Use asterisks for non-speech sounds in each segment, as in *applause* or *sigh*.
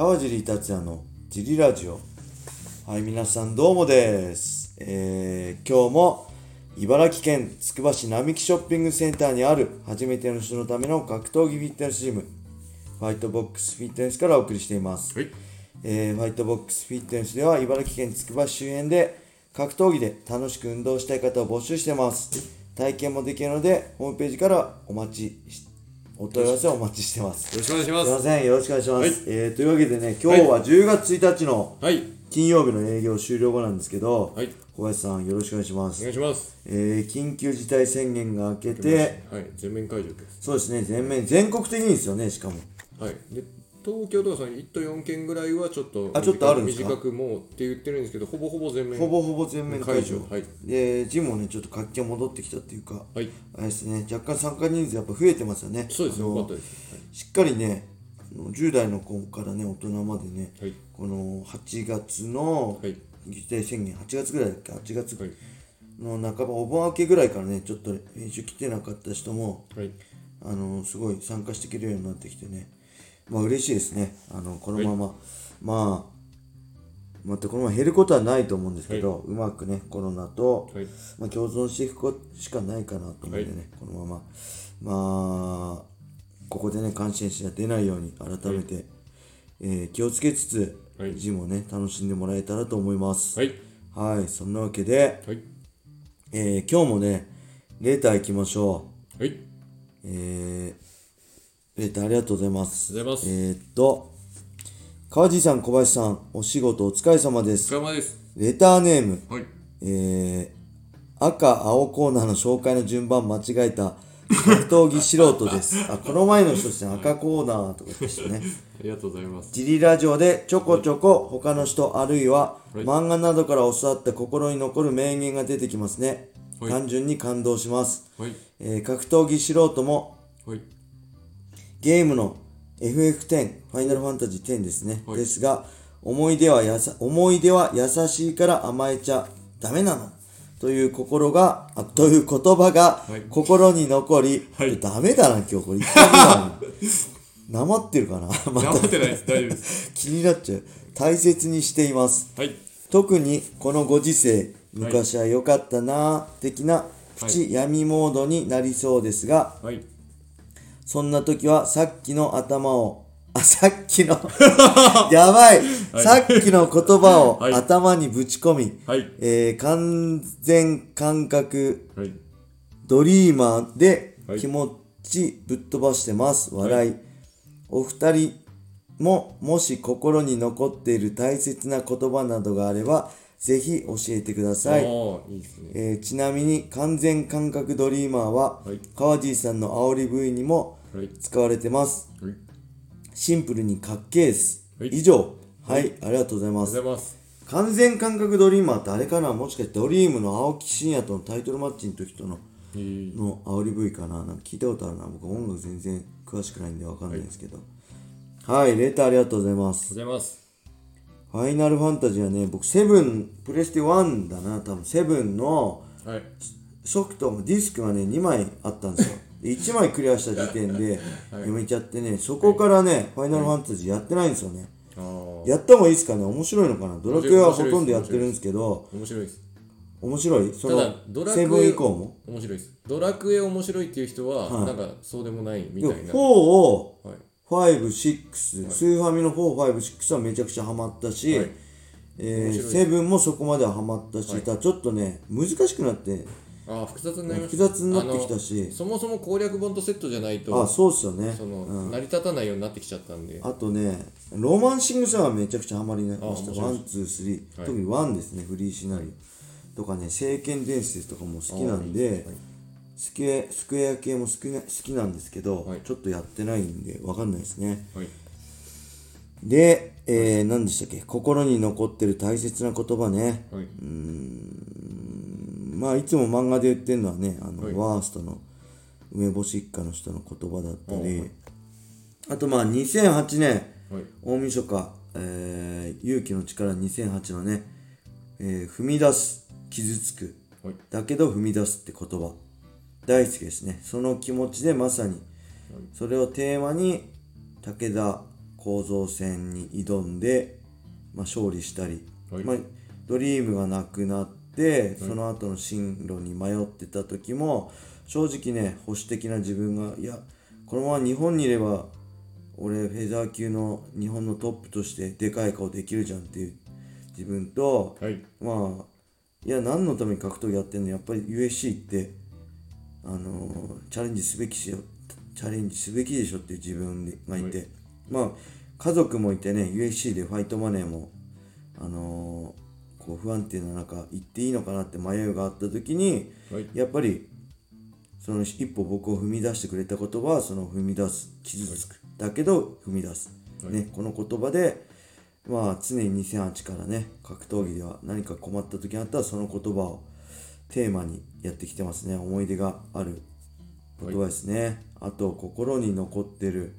川尻達也のジリラジオ。はい皆さんどうもです、えー、今日も茨城県つくば市並木ショッピングセンターにある初めての人のための格闘技フィットネスジムファイトボックスフィットネスからお送りしています、はい。えーファイトボックスフィットネスでは茨城県つくば市周辺で格闘技で楽しく運動したい方を募集してます。体験もできるのでホームページからお待ちしお問い合わせをお待ちしてますよろしくお願いしますいませんよろしくお願いします、はいえーというわけでね今日は10月1日の。金曜日の営業終了後なんですけど、はい。小林さんよろしくお願いしまおす、願いします。えー緊急事態宣言が明けてはい。全面解除です。そうですね全面全国的にですよねしかもはい。で、東京とかその1都4県ぐらいはちょっとあちょっとあるんですか？短くもうって言ってるんですけど、ほぼほぼ全面ほぼほぼ全面解除はいでジムもねちょっと活気が戻ってきたっていうかはい。あれですね若干参加人数やっぱ増えてますよねそうですよかったです。しっかりねあの10代の子からね大人までねはい。この8月のはい。緊急事態宣言8月ぐらいだっけ？8月はい。の半ばお盆明けぐらいからねちょっと練習来てなかった人もはい。あのすごい参加してくれるようになってきてねまあ嬉しいですね。あのこのまま、まあまたこのまま減ることはないと思うんですけど、うまくねコロナと、はい。まあ、共存していくしかないかなと思うんでね、このまま。まあここでね感染者が出ないように改めて、えー気をつけつつ、はい。ジムをね楽しんでもらえたらと思います。はい。はいそんなわけで、はい。えー今日もねレーター行きましょう。はい。えー、レーターありがとうございますありがとうございえー、っと川地さん小林さんお仕事お疲れ様でおす疲れ様です。レターネームはい。えー、赤青コーナーの紹介の順番間違えた格闘技素人です *laughs* あこの前の人ですね赤コーナーとかでしたねありがとうございます。ジリラジオでちょこちょこ他の人あるいははい漫画などから教わった心に残る名言が出てきますねはい単純に感動します、はい。えー格闘技素人もはい。ゲームの FF10 ファイナルファンタジー10ですね、はい。ですが思い出はやさ思い出は優しいから甘えちゃダメなの。という心があという言葉がはい。心に残り、はい。ダメだな今日これ。一回目 *laughs* なまってるかな？また。頑張ってないです。大丈夫です。*laughs* 気になっちゃう。大切にしています。はい。特にこのご時世昔は良かったな的なプチ闇モードになりそうですが、はい。そんな時はさっきの頭を、*laughs* あ、さっきの、*laughs* やばい、さっきの言葉を *laughs* はい頭にぶち込み、はい。えー完全感覚はい。ドリーマーではい気持ちぶっ飛ばしてます。笑い。お二人ももし心に残っている大切な言葉などがあれば、ぜひ教えてください。おーいいですね。えーちなみに完全感覚ドリーマーは、はい川地さんの煽り V にもはい。使われてます。はい。シンプルにかっけえです。はい以上。はい、ありがとうございますありがとうござ。います。完全感覚ドリーマーってあれかな？もしかしてドリームの青木真也とのタイトルマッチの時とのえーの煽り V かな？なんか聞いたことあるな。僕音楽全然詳しくないんでわかんないですけど。はい、レターありがとうございます。ありがとうございます。ファイナルファンタジーはね、僕セブン、プレステ1だな、多分セブンのはい。ソフトもディスクがね2枚あったんですよ *laughs* で1枚クリアした時点で *laughs* やめちゃってねそこからねファイナルファンタジーやってないんですよねああ。やった方がいいですかね？面白いのかな？ドラクエはほとんどやってるんですけど面白いです。面白い？そのドラクエセブン以降も？面白いです。ドラクエ面白いっていう人は、はいなんかそうでもないみ4たいな。をはい。5、6、ス。ーファミの4、5、6はめちゃくちゃハマったし、はい。えー、セブンもそこまではハマったし、はい。ただちょっとね難しくなってああ、複雑になり。複雑になってきたし。そもそも攻略本とセットじゃないと、あそうっすよね。その、成り立たないようになってきちゃったんで。あとね、ロマンシングサガめちゃくちゃハマりました。 one、two、three。はい。特に one ですね、フリーシナリオ。とかね、聖剣伝説とかも好きなんで、はいスクエスクエア系も好きな好きなんですけど、はいちょっとやってないんで、わかんないですね。はい。で、えー、何でしたっけ？心に残ってる大切な言葉ね。はい。まあ、いつも漫画で言ってるのはね、あの、はいワーストの梅干し一家の人の言葉だったり、はいあとまあ、2008年、はい。大晦日、えー、勇気の力2008のね、えー踏み出す、傷つく、はい。だけど踏み出すって言葉。大好きですね。その気持ちでまさに、それをテーマに、武田構造戦に挑んで、まあ、勝利したり、はい。まあ、ドリームがなくなってその後の進路に迷ってた時も正直ね保守的な自分がいやこのまま日本にいれば俺フェザー級の日本のトップとしてでかい顔できるじゃんっていう自分と、はい。まあいや何のために格闘技やってんの？やっぱり USC ってあのーチャレンジすべきしよチャレンジすべきでしょっていう自分がいて、はい。まあ家族もいてね USC でファイトマネーもあのーこう不安定な中行っていいのかなって迷いがあった時にはい。やっぱりその一歩僕を踏み出してくれた言葉はその踏み出す傷つく、だけど踏み出す、はい。ね、この言葉でまあ常に2008からね格闘技では何か困った時があったらその言葉をテーマにやってきてますね。思い出がある言葉ですね、あと心に残ってる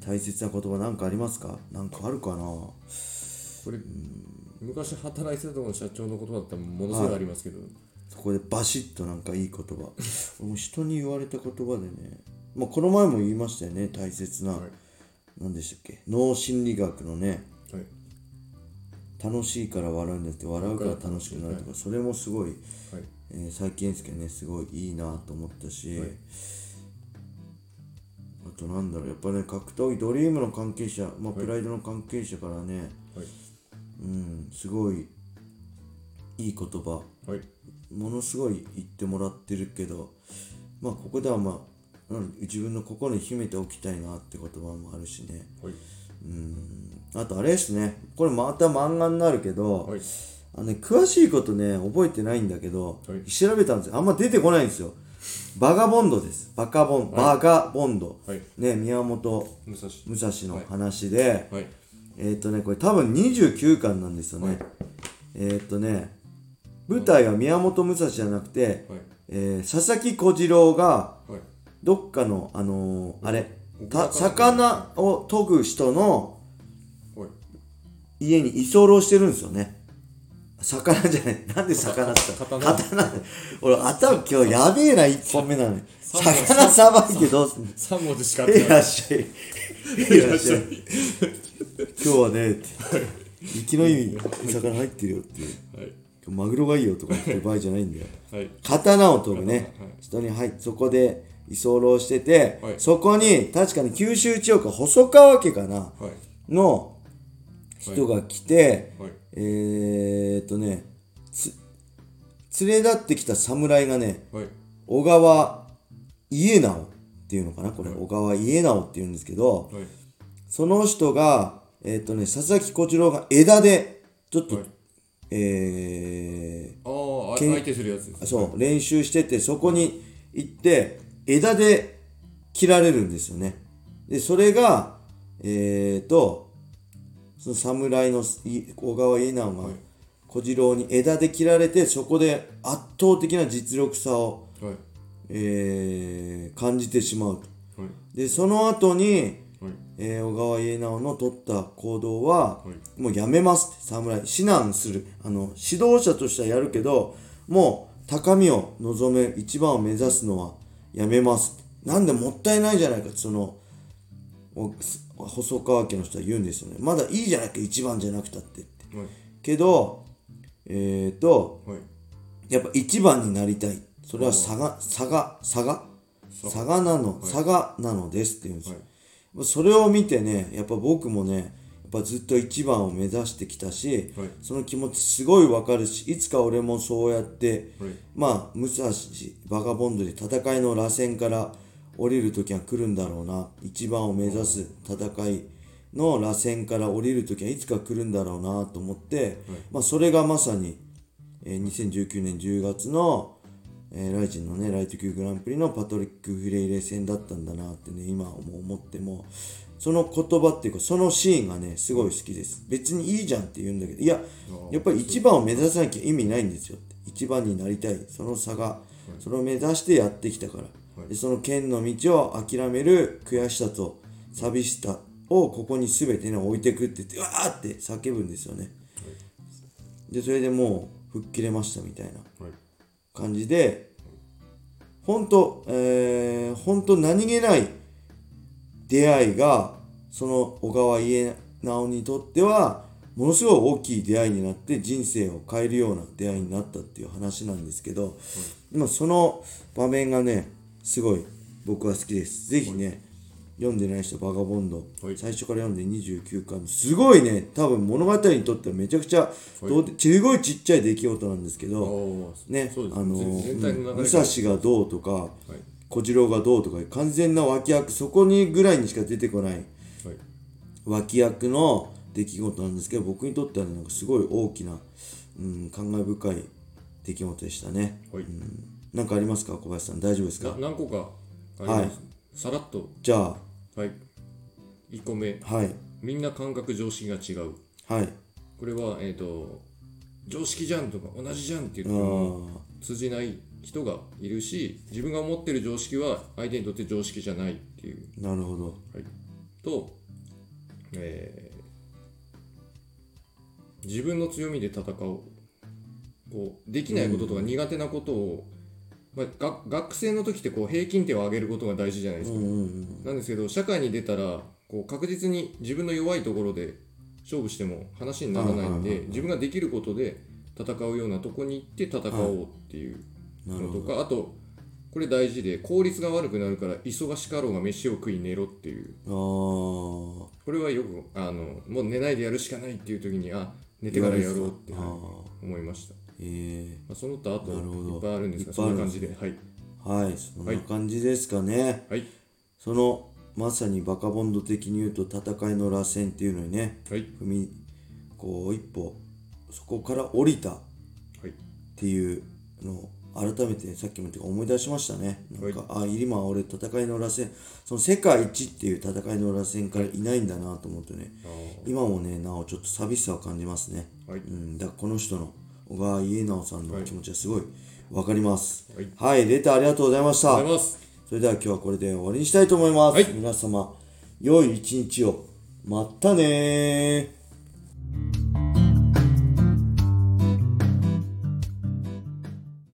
大切な言葉何かありますか？何かあるかな？これ昔働いてたところの社長の言葉だったらものすごいありますけど、そこでバシッとなんかいい言葉。*laughs* 俺も人に言われた言葉でね。まあこの前も言いましたよね。大切な、はい。何でしたっけ？脳心理学のね。はい。楽しいから笑うんじゃなくて笑うから楽しくなるとか、それもすごい、はいえー最近ですけどねすごいいいなと思ったし、はい。あとなんだろうやっぱね格闘技ドリームの関係者、まあ、はい。プライドの関係者からね、はい。うんすごいいい言葉。はい。ものすごい言ってもらってるけどまあここではまあうん自分の心に秘めておきたいなって言葉もあるしね。はい。あとあれですね。これまた漫画になるけど、はいあのね、詳しいことね覚えてないんだけど、はい。調べたんですよ。あんま出てこないんですよ。バガボンドです。バカボン、バガボンド、はい。ね宮本武蔵。武蔵の話で、はい。えーっ、とねこれ多分29巻なんですよね、はい。えーっ、とね舞台は宮本武蔵じゃなくて、はい。えー佐々木小次郎がはい。どっかのあのーあれ魚を研ぐ人のはい。家に居候してるんですよね魚じゃない。なんで魚って言った刀刀俺頭今日やべえな1本目なのに。魚さばいてどうすんの？3文字しか？合ってないいらっしゃい。いらっしゃい。今日はねって生きのいい魚入ってるよっていう。はい。マグロがいいよとか言ってる場合じゃないんだよ。はい。刀を研ぐね、はい。人に入ってそこで居候してて、はい。そこに確かに九州地方か細川家かな？はい。の人が来て、はいえー、っとねつ連れ立ってきた侍がねはい。小川家直っていうのかなこれ、小川家直っていうんですけどはい。その人がえー、っとね佐々木小次郎が枝でちょっと、はい。えーあ相手するやつね。そう、練習してて、そこに行って、枝で切られるんですよね。で、それが、えーと、その侍のい小川家直がはい。小次郎に枝で切られて、そこで圧倒的な実力差を、はい。えー感じてしまうと。はい。で、その後に、はい。えー小川家直の取った行動は、はい。もうやめますって侍指南する。あの指導者としてはやるけどもう高みを望む一番を目指すのはやめますって。なんでもったいないじゃないかそのお細川家の人は言うんですよね。まだいいじゃないか一番じゃなくたってって。はい。けどえっ、ー、とはい。やっぱ一番になりたい。それは差が差が差が差がなの差がなのですって言うんですよ、それを見てねやっぱ僕もねやっぱずっと一番を目指してきたし、はい。その気持ちすごいわかるしいつか俺もそうやって、はい。まあ武蔵バガボンドで戦いの螺旋から降りる時が来るんだろうな。一番を目指す戦いの螺旋から降りる時はいつか来るんだろうなと思って、まあ、それがまさに、えー2019年10月の、えーライジンのねライト級グランプリのパトリック・フレイレ戦だったんだなってね今も思ってもその言葉っていうかそのシーンがねすごい好きです。別にいいじゃんって言うんだけどいややっぱり一番を目指さなきゃ意味ないんですよって。一番になりたい。その差がそれを目指してやってきたからでその剣の道を諦める悔しさと寂しさをここに全てね置いてくって言ってうわーって叫ぶんですよね。でそれでもう吹っ切れましたみたいな。はい。感じで本当えー、本当何気ない出会いがその小川家直にとってはものすごい大きい出会いになって人生を変えるような出会いになったっていう話なんですけど、今その場面がねすごい。僕は好きです。ぜひね、読んでない人バガボンド、はい。最初から読んで29巻。すごいね。多分物語にとってはめちゃくちゃ、どうですごいちっちゃい出来事なんですけど、ね、あの武蔵がどうとか、はい。小次郎がどうとか完全な脇役そこにぐらいにしか出てこないはい。脇役の出来事なんですけど僕にとってはねなんかすごい大きな、うん、感慨深い出来事でしたね。はい何かありますか小林さん？大丈夫ですか？な何個かあります、はい。さらっと。じゃあ。はい。1個目。はい。みんな感覚常識が違う。はい。これはえっ、と常識じゃんとか同じじゃんって言あってもー。通じない人がいるし自分が思ってる常識は相手にとって常識じゃないっていう、なるほど。はい、と、えー自分の強みで戦おう。こうできないこととか苦手なことを、まあ、が学生の時ってこう平均点を上げることが大事じゃないですか、なんですけど社会に出たらこう確実に自分の弱いところで勝負しても話にならないんで自分ができることで戦うようなとこに行って戦おうっていうのとかあとこれ大事で効率が悪くなるから忙しかろうが飯を食い寝ろっていう。これはよくあのもう寝ないでやるしかないっていう時にあ寝てからやろうって、思いました、えまあ、その他あとなるほど。いっぱいあるんですがいっそんな感ぱいあるんですじで。はい。ーはいそんな感じですかね、はい。そのまさにバカボンド的に言うと戦いの螺旋っていうのにねはい。踏みこう一歩そこから降りたっはい。ていうのを改めてさっきも言ったけど思い出しましたね。なんか、あ今俺戦いの螺旋その世界一っていう戦いの螺旋からいないんだなと思ってね。あ今もねなおちょっと寂しさを感じますね、ーはい。うん、だからこの人の小川家直さんの気持ちはすごいわかります。はい。はい、レターありがとうございました。ありがとうございます。それでは今日はこれで終わりにしたいと思います、はい。皆様良い一日を。またねー